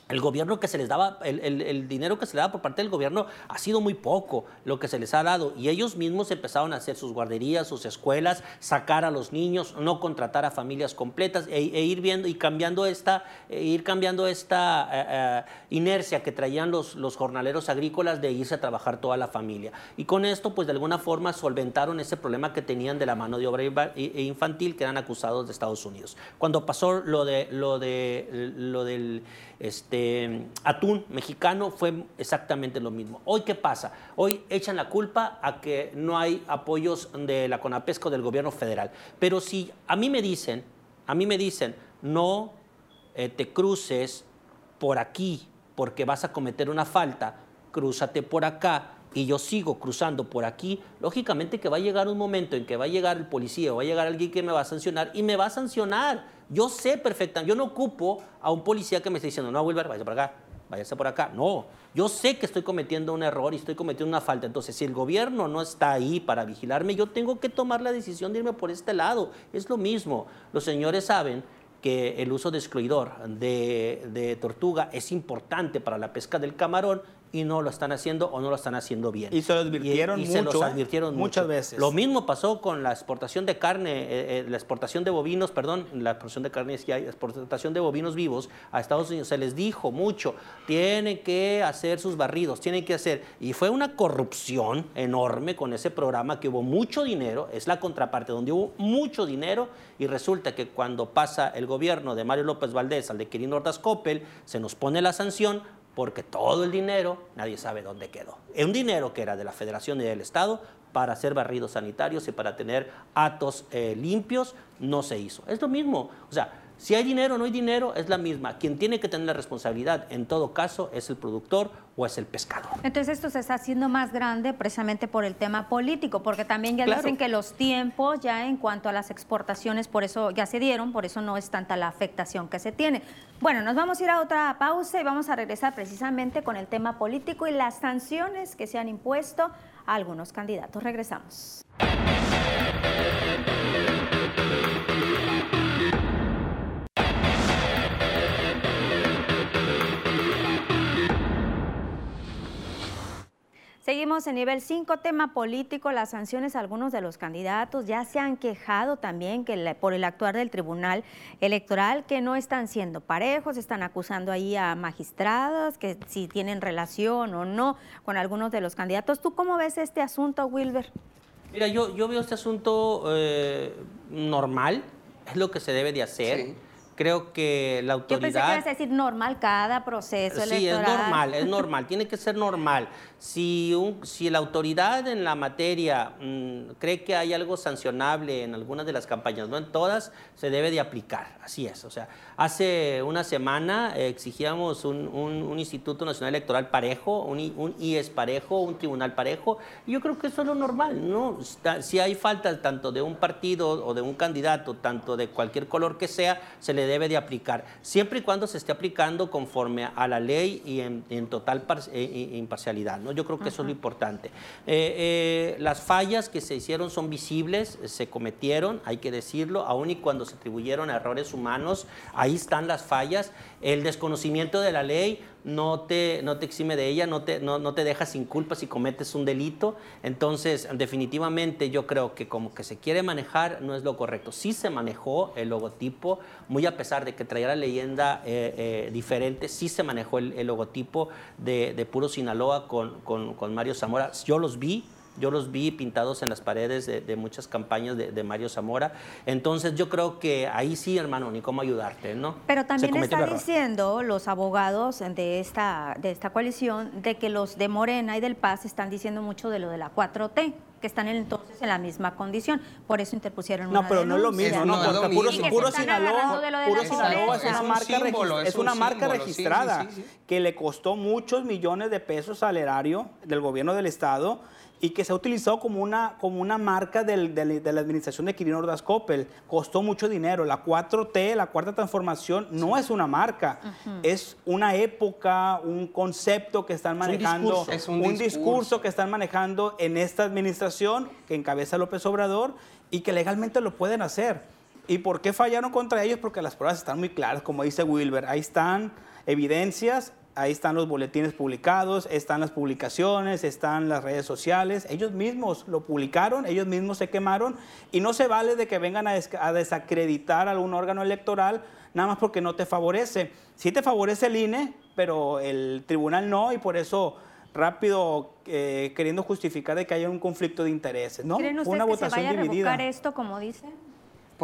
el gobierno que se les daba, el, dinero que se le daba por parte del gobierno ha sido muy poco lo que se les ha dado. Y ellos mismos empezaron a hacer sus guarderías, sus escuelas, sacar a los niños, no contratar a familias completas e, e ir viendo y cambiando esta, e ir cambiando esta eh, eh, inercia que traían los, los jornaleros agrícolas de irse a trabajar toda la familia. Y con esto, pues de alguna forma solventaron ese problema que tenían de la mano de obra infantil que eran acusados de Estados Unidos. Cuando pasó lo de lo de lo del este, atún mexicano fue exactamente lo mismo. Hoy, ¿qué pasa? Hoy echan la culpa a que no hay apoyos de la CONAPESCO del gobierno federal. Pero si a mí me dicen, a mí me dicen, no eh, te cruces por aquí porque vas a cometer una falta, crúzate por acá y yo sigo cruzando por aquí, lógicamente que va a llegar un momento en que va a llegar el policía o va a llegar alguien que me va a sancionar y me va a sancionar. Yo sé perfectamente, yo no ocupo a un policía que me esté diciendo, no, Wilber, váyase por acá, váyase por acá. No, yo sé que estoy cometiendo un error y estoy cometiendo una falta. Entonces, si el gobierno no está ahí para vigilarme, yo tengo que tomar la decisión de irme por este lado. Es lo mismo. Los señores saben que el uso de excluidor de, de, tortuga es importante para la pesca del camarón y no lo están haciendo o no lo están haciendo bien. Y se lo advirtieron mucho. Se los advirtieron muchas veces. Lo mismo pasó con la exportación de carne, eh, eh, la exportación de bovinos, perdón, la exportación de carne es que hay, exportación de bovinos vivos a Estados Unidos. Se les dijo mucho, tienen que hacer sus barridos, tienen que hacer. Y fue una corrupción enorme con ese programa que hubo mucho dinero, es la contraparte, donde hubo mucho dinero y resulta que cuando pasa el gobierno de Mario López Valdés al de Quirino Ordaz Coppel, se nos pone la sanción porque todo el dinero nadie sabe dónde quedó. Es un dinero que era de la Federación y del Estado para hacer barridos sanitarios y para tener atos eh, limpios, no se hizo. Es lo mismo. O sea, si hay dinero o no hay dinero, es la misma. Quien tiene que tener la responsabilidad, en todo caso, es el productor o es el pescador. Entonces esto se está haciendo más grande precisamente por el tema político, porque también ya dicen que los tiempos ya en cuanto a las exportaciones, por eso ya se dieron, por eso no es tanta la afectación que se tiene. Bueno, nos vamos a ir a otra pausa y vamos a regresar precisamente con el tema político y las sanciones que se han impuesto a algunos candidatos. Regresamos. Seguimos en nivel 5, tema político, las sanciones a algunos de los candidatos ya se han quejado también que por el actuar del Tribunal Electoral que no están siendo parejos, están acusando ahí a magistrados que si tienen relación o no con algunos de los candidatos. ¿Tú cómo ves este asunto, Wilber? Mira, yo, yo veo este asunto eh, normal, es lo que se debe de hacer. Creo que la autoridad... Yo pensé que ibas a decir normal cada proceso electoral. Sí, es normal, es normal, tiene que ser normal. Si, un, si la autoridad en la materia mm, cree que hay algo sancionable en algunas de las campañas, no en todas, se debe de aplicar, así es. O sea, hace una semana exigíamos un, un, Instituto Nacional Electoral parejo, un, un, IES parejo, un tribunal parejo, y yo creo que eso es lo normal, ¿no? Si hay falta tanto de un partido o de un candidato, tanto de cualquier color que sea, se le se debe de aplicar, siempre y cuando se esté aplicando conforme a la ley y en, total eh, imparcialidad. ¿no? Yo creo que eso es lo importante. Eh, las fallas que se hicieron son visibles, se cometieron, hay que decirlo, aun y cuando se atribuyeron errores humanos, ahí están las fallas. El desconocimiento de la ley no te, no te exime de ella, no te, no, te deja sin culpa si cometes un delito. Entonces, definitivamente yo creo que como que se quiere manejar no es lo correcto. Sí se manejó el logotipo, muy a pesar de que traía la leyenda eh, eh, diferente, sí se manejó el, logotipo de, Puro Sinaloa con, con Mario Zamora. Yo los vi, yo los vi pintados en las paredes de, muchas campañas de, Mario Zamora. Entonces yo creo que ahí sí, hermano, ni cómo ayudarte, ¿no? Pero también está diciendo los abogados de esta, de esta coalición de que los de Morena y del Paz están diciendo mucho de lo de la 4T que están entonces en la misma condición. Por eso interpusieron no, pero no es lo mismo, no, puro, puro Sinaloa, puro Sinaloa es una marca, es una marca registrada que le costó muchos millones de pesos al erario del gobierno del Estado y que se ha utilizado como una, como una marca del, de la administración de Quirino Ordaz Coppel. Costó mucho dinero. La 4T, la cuarta transformación, no es una marca, es una época, un concepto que están manejando, es un, discurso. que están manejando en esta administración que encabeza López Obrador y que legalmente lo pueden hacer. ¿Y por qué fallaron contra ellos? Porque las pruebas están muy claras, como dice Wilber. Ahí están evidencias, ahí están los boletines publicados, están las publicaciones, están las redes sociales. Ellos mismos lo publicaron, ellos mismos se quemaron y no se vale de que vengan a, desacreditar algún órgano electoral nada más porque no te favorece. Sí te favorece el INE, pero el tribunal no y por eso rápido eh, queriendo justificar de que haya un conflicto de intereses, ¿no? ¿Creen ustedes que se vaya a revocar esto, como dice?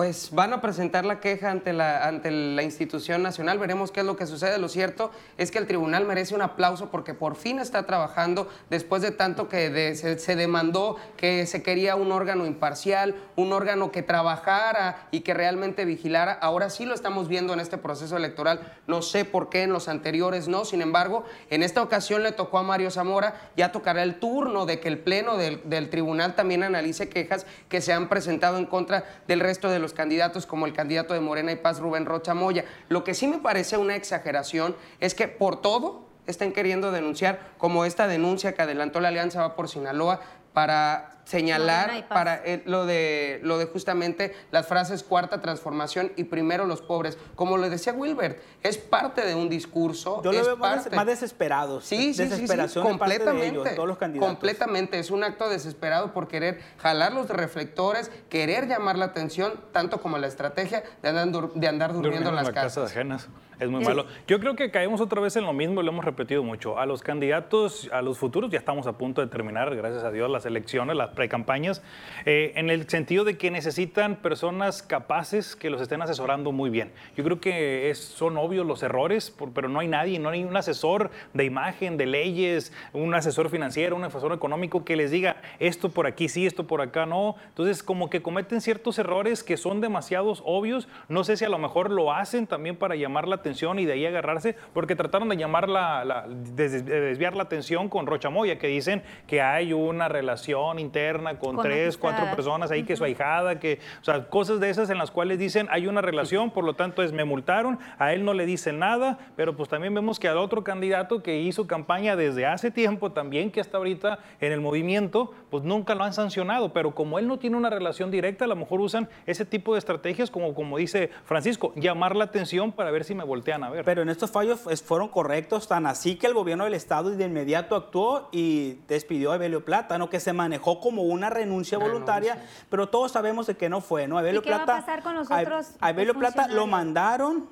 Pues van a presentar la queja ante la, ante la institución nacional, veremos qué es lo que sucede. Lo cierto es que el tribunal merece un aplauso porque por fin está trabajando después de tanto que se, demandó que se quería un órgano imparcial, un órgano que trabajara y que realmente vigilara. Ahora sí lo estamos viendo en este proceso electoral. No sé por qué en los anteriores no. Sin embargo, en esta ocasión le tocó a Mario Zamora. Ya tocará el turno de que el pleno del, tribunal también analice quejas que se han presentado en contra del resto de los candidatos como el candidato de Morena y Paz, Rubén Rocha Moya. Lo que sí me parece una exageración es que por todo estén queriendo denunciar, como esta denuncia que adelantó la Alianza Va por Sinaloa, para señalar para lo de lo de justamente las frases cuarta transformación y primero los pobres. Como lo decía Wilbert, es parte de un discurso. Yo lo veo más, desesperado. Sí, sí, Desesperación sí, completamente. todos los candidatos. Completamente. Es un acto desesperado por querer jalar los reflectores, querer llamar la atención, tanto como la estrategia de andar, de andar durmiendo, en las, casas. ajenas. Es muy malo. Yo creo que caemos otra vez en lo mismo, lo hemos repetido mucho. A los candidatos, a los futuros, ya estamos a punto de terminar, gracias a Dios, las elecciones, las precampañas, eh, en el sentido de que necesitan personas capaces que los estén asesorando muy bien. Yo creo que son obvios los errores, pero no hay nadie, no hay un asesor de imagen, de leyes, un asesor financiero, un asesor económico que les diga esto por aquí sí, esto por acá no. Entonces, como que cometen ciertos errores que son demasiados obvios. No sé si a lo mejor lo hacen también para llamar la atención y de ahí agarrarse, porque trataron de llamar la, desviar la atención con Rocha Moya, que dicen que hay una relación interna con, tres, cuatro personas ahí, que su ahijada, que, o sea, cosas de esas en las cuales dicen hay una relación, por lo tanto es me multaron, a él no le dicen nada, pero pues también vemos que al otro candidato que hizo campaña desde hace tiempo también, que hasta ahorita en el movimiento, pues nunca lo han sancionado, pero como él no tiene una relación directa, a lo mejor usan ese tipo de estrategias como, como dice Francisco, llamar la atención para ver si me voltean a ver. Pero en estos fallos fueron correctos, tan así que el gobierno del estado de inmediato actuó y despidió a Evelio Plata, ¿no? que se manejó como una renuncia voluntaria, pero todos sabemos de que no fue, ¿no? Abelio qué Plata, va a pasar con los otros a, Plata lo mandaron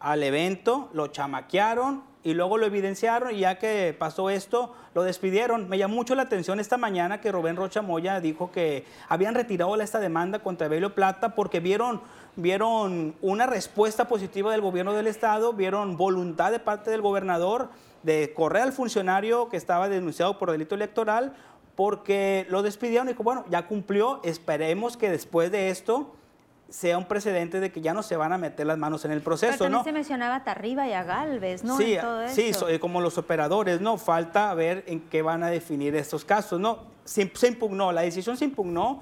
al evento, lo chamaquearon y luego lo evidenciaron y ya que pasó esto, lo despidieron. Me llamó mucho la atención esta mañana que Rubén Rocha Moya dijo que habían retirado esta demanda contra Abelio Plata porque vieron, vieron una respuesta positiva del gobierno del estado, vieron voluntad de parte del gobernador de correr al funcionario que estaba denunciado por delito electoral, porque lo despidieron y dijo, bueno, ya cumplió, esperemos que después de esto sea un precedente de que ya no se van a meter las manos en el proceso, Pero también se mencionaba a Tarriba y a Galvez, ¿no? Sí, sí, como los operadores, ¿no? Falta ver en qué van a definir estos casos, ¿no? Se, se impugnó, la decisión se impugnó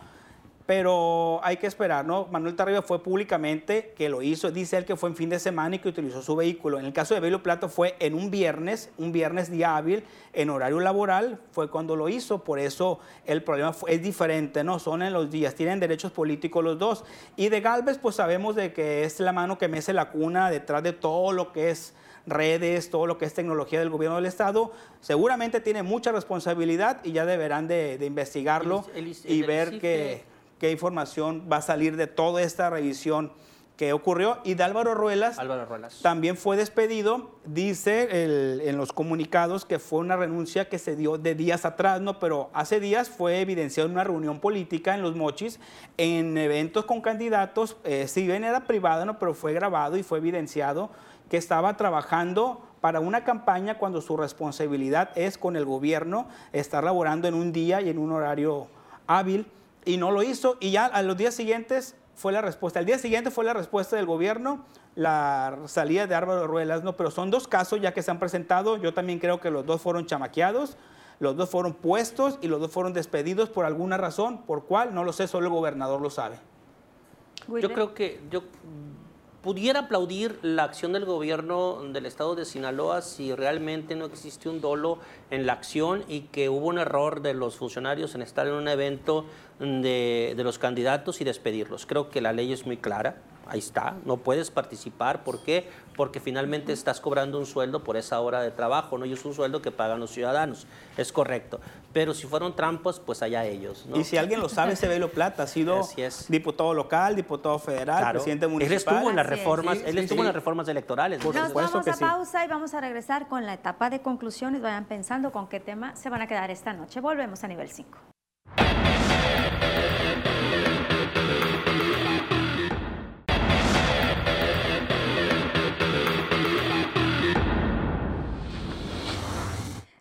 pero hay que esperar, ¿no? Manuel Tarriba fue públicamente que lo hizo, dice él que fue en fin de semana y que utilizó su vehículo. En el caso de Belio Plato fue en un viernes, un viernes día hábil, en horario laboral, fue cuando lo hizo, por eso el problema es diferente, ¿no? Son en los días, tienen derechos políticos los dos. Y de Galvez, pues sabemos de que es la mano que mece la cuna detrás de todo lo que es redes, todo lo que es tecnología del gobierno del Estado, seguramente tiene mucha responsabilidad y ya deberán de, investigarlo y ver qué, qué información va a salir de toda esta revisión que ocurrió. Y de Álvaro Ruelas, también fue despedido. Dice en los comunicados que fue una renuncia que se dio de días atrás, ¿no? Pero hace días fue evidenciado en una reunión política en Los Mochis, en eventos con candidatos. Eh, si bien era privado, ¿no? Pero fue grabado y fue evidenciado que estaba trabajando para una campaña cuando su responsabilidad es con el gobierno estar laborando en un día y en un horario hábil y no lo hizo y ya a los días siguientes fue la respuesta. Al día siguiente fue la respuesta del gobierno, la salida de Álvaro Ruelas, ¿no? Pero son dos casos ya que se han presentado. Yo también creo que los dos fueron chamaqueados, los dos fueron puestos y los dos fueron despedidos por alguna razón. ¿Por cuál? No lo sé, solo el gobernador lo sabe. Yo creo que yo pudiera aplaudir la acción del gobierno del estado de Sinaloa si realmente no existe un dolo en la acción y que hubo un error de los funcionarios en estar en un evento de, de los candidatos y despedirlos. Creo que la ley es muy clara ahí está, no puedes participar. ¿Por qué? Porque finalmente estás cobrando un sueldo por esa hora de trabajo, ¿no? Y es un sueldo que pagan los ciudadanos, es correcto. Pero si fueron trampas, pues allá ellos. Y si alguien lo sabe, ese Velo Plata ha sido diputado local, diputado federal, presidente municipal. Él estuvo en las reformas, él estuvo en las reformas electorales. Por Nos vamos a pausa y vamos a regresar con la etapa de conclusiones. Vayan pensando con qué tema se van a quedar esta noche. Volvemos a nivel 5.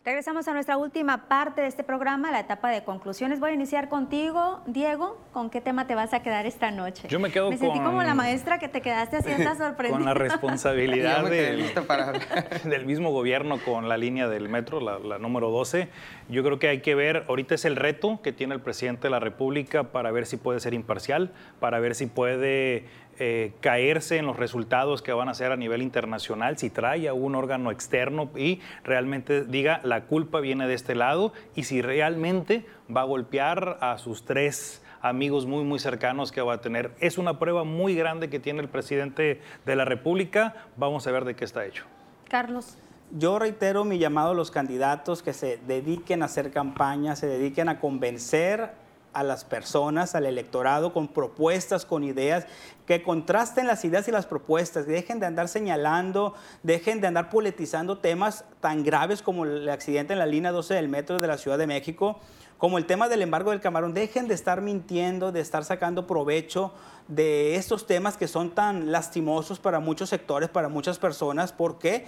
Regresamos a nuestra última parte de este programa, la etapa de conclusiones. Voy a iniciar contigo, Diego. ¿Con qué tema te vas a quedar esta noche? Yo me quedo me sentí como la maestra que te quedaste así, estás sorprendida. Con la responsabilidad del, mismo gobierno con la línea del metro, la, la número 12. Yo creo que hay que ver, ahorita es el reto que tiene el presidente de la República para ver si puede ser imparcial, para ver si puede eh, caerse en los resultados que van a hacer a nivel internacional, si trae a un órgano externo y realmente diga la culpa viene de este lado y si realmente va a golpear a sus tres amigos muy, muy cercanos que va a tener. Es una prueba muy grande que tiene el presidente de la República. Vamos a ver de qué está hecho. Carlos. Yo reitero mi llamado a los candidatos que se dediquen a hacer campaña, se dediquen a convencer a las personas, al electorado, con propuestas, con ideas, que contrasten las ideas y las propuestas, dejen de andar señalando, dejen de andar politizando temas tan graves como el accidente en la línea 12 del metro de la Ciudad de México, como el tema del embargo del camarón, dejen de estar mintiendo, de estar sacando provecho de estos temas que son tan lastimosos para muchos sectores, para muchas personas. ¿Por qué?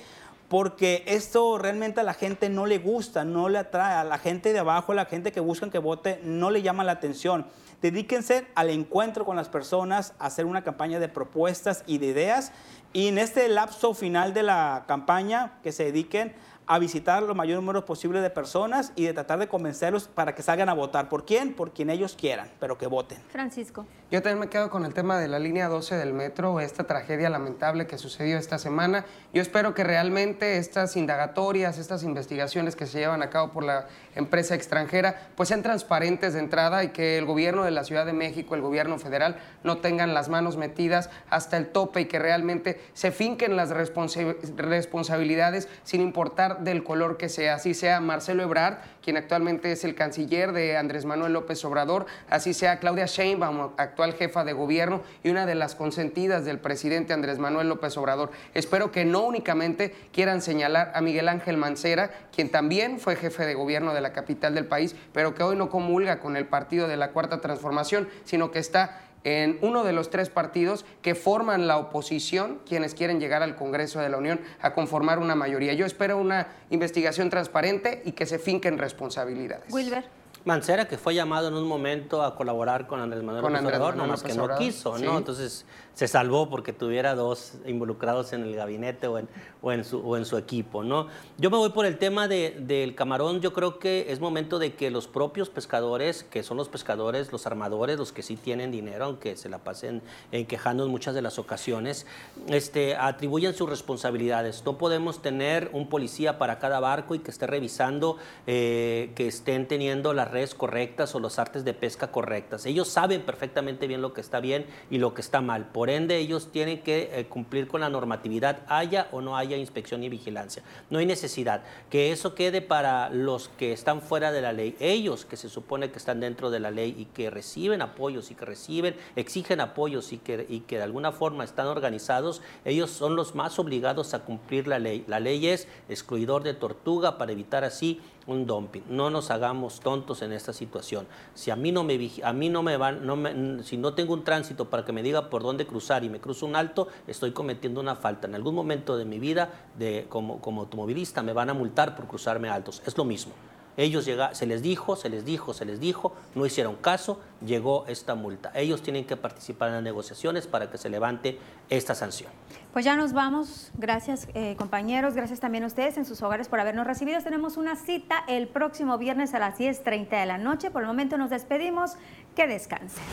Porque esto realmente a la gente no le gusta, no le atrae, a la gente de abajo, a la gente que buscan que vote, no le llama la atención. Dedíquense al encuentro con las personas, a hacer una campaña de propuestas y de ideas y en este lapso final de la campaña que se dediquen a visitar lo mayor número posible de personas y de tratar de convencerlos para que salgan a votar. ¿Por quién? Por quien ellos quieran, pero que voten. Francisco. Yo también me quedo con el tema de la línea 12 del metro, esta tragedia lamentable que sucedió esta semana. Yo espero que realmente estas indagatorias, estas investigaciones que se llevan a cabo por la empresa extranjera, pues sean transparentes de entrada y que el gobierno de la Ciudad de México, el gobierno federal, no tengan las manos metidas hasta el tope y que realmente se finquen las responsabilidades sin importar del color que sea, así sea Marcelo Ebrard, quien actualmente es el canciller de Andrés Manuel López Obrador, así sea Claudia Sheinbaum, actual jefa de gobierno y una de las consentidas del presidente Andrés Manuel López Obrador. Espero que no únicamente quieran señalar a Miguel Ángel Mancera, quien también fue jefe de gobierno de la capital del país, pero que hoy no comulga con el partido de la Cuarta Transformación, sino que está en uno de los tres partidos que forman la oposición, quienes quieren llegar al Congreso de la Unión a conformar una mayoría. Yo espero una investigación transparente y que se finquen responsabilidades. Wilber. Mancera, que fue llamado en un momento a colaborar con Andrés Manuel Con López Andrés Obrador, nomás que no quiso, sí. ¿no? Entonces se salvó porque tuviera dos involucrados en el gabinete o en, o en, su, o en su equipo, ¿no? Yo me voy por el tema de- del camarón. Yo creo que es momento de que los propios pescadores, que son los pescadores, los armadores, los que sí tienen dinero, aunque se la pasen en quejando en muchas de las ocasiones, este, atribuyen sus responsabilidades. No podemos tener un policía para cada barco y que esté revisando eh, que estén teniendo las correctas o los artes de pesca correctas. Ellos saben perfectamente bien lo que está bien y lo que está mal. Por ende, ellos tienen que eh, cumplir con la normatividad, haya o no haya inspección y vigilancia. No hay necesidad que eso quede para los que están fuera de la ley. Ellos que se supone que están dentro de la ley y que reciben apoyos y que reciben, exigen apoyos y que, y que de alguna forma están organizados, ellos son los más obligados a cumplir la ley. La ley es excluidor de tortuga para evitar así un dumping. No nos hagamos tontos en esta situación. Si a mí no me a mí no me van, no me- si no tengo un tránsito para que me diga por dónde cruzar y me cruzo un alto, estoy cometiendo una falta. En algún momento de mi vida, de, como, como automovilista, me van a multar por cruzarme altos. Es lo mismo. Ellos llega, se les dijo, se les dijo, se les dijo, no hicieron caso, llegó esta multa. Ellos tienen que participar en las negociaciones para que se levante esta sanción. Pues ya nos vamos. Gracias, eh, compañeros. Gracias también a ustedes en sus hogares por habernos recibido. Tenemos una cita el próximo viernes a las 10.30 de la noche. Por el momento nos despedimos. Que descansen.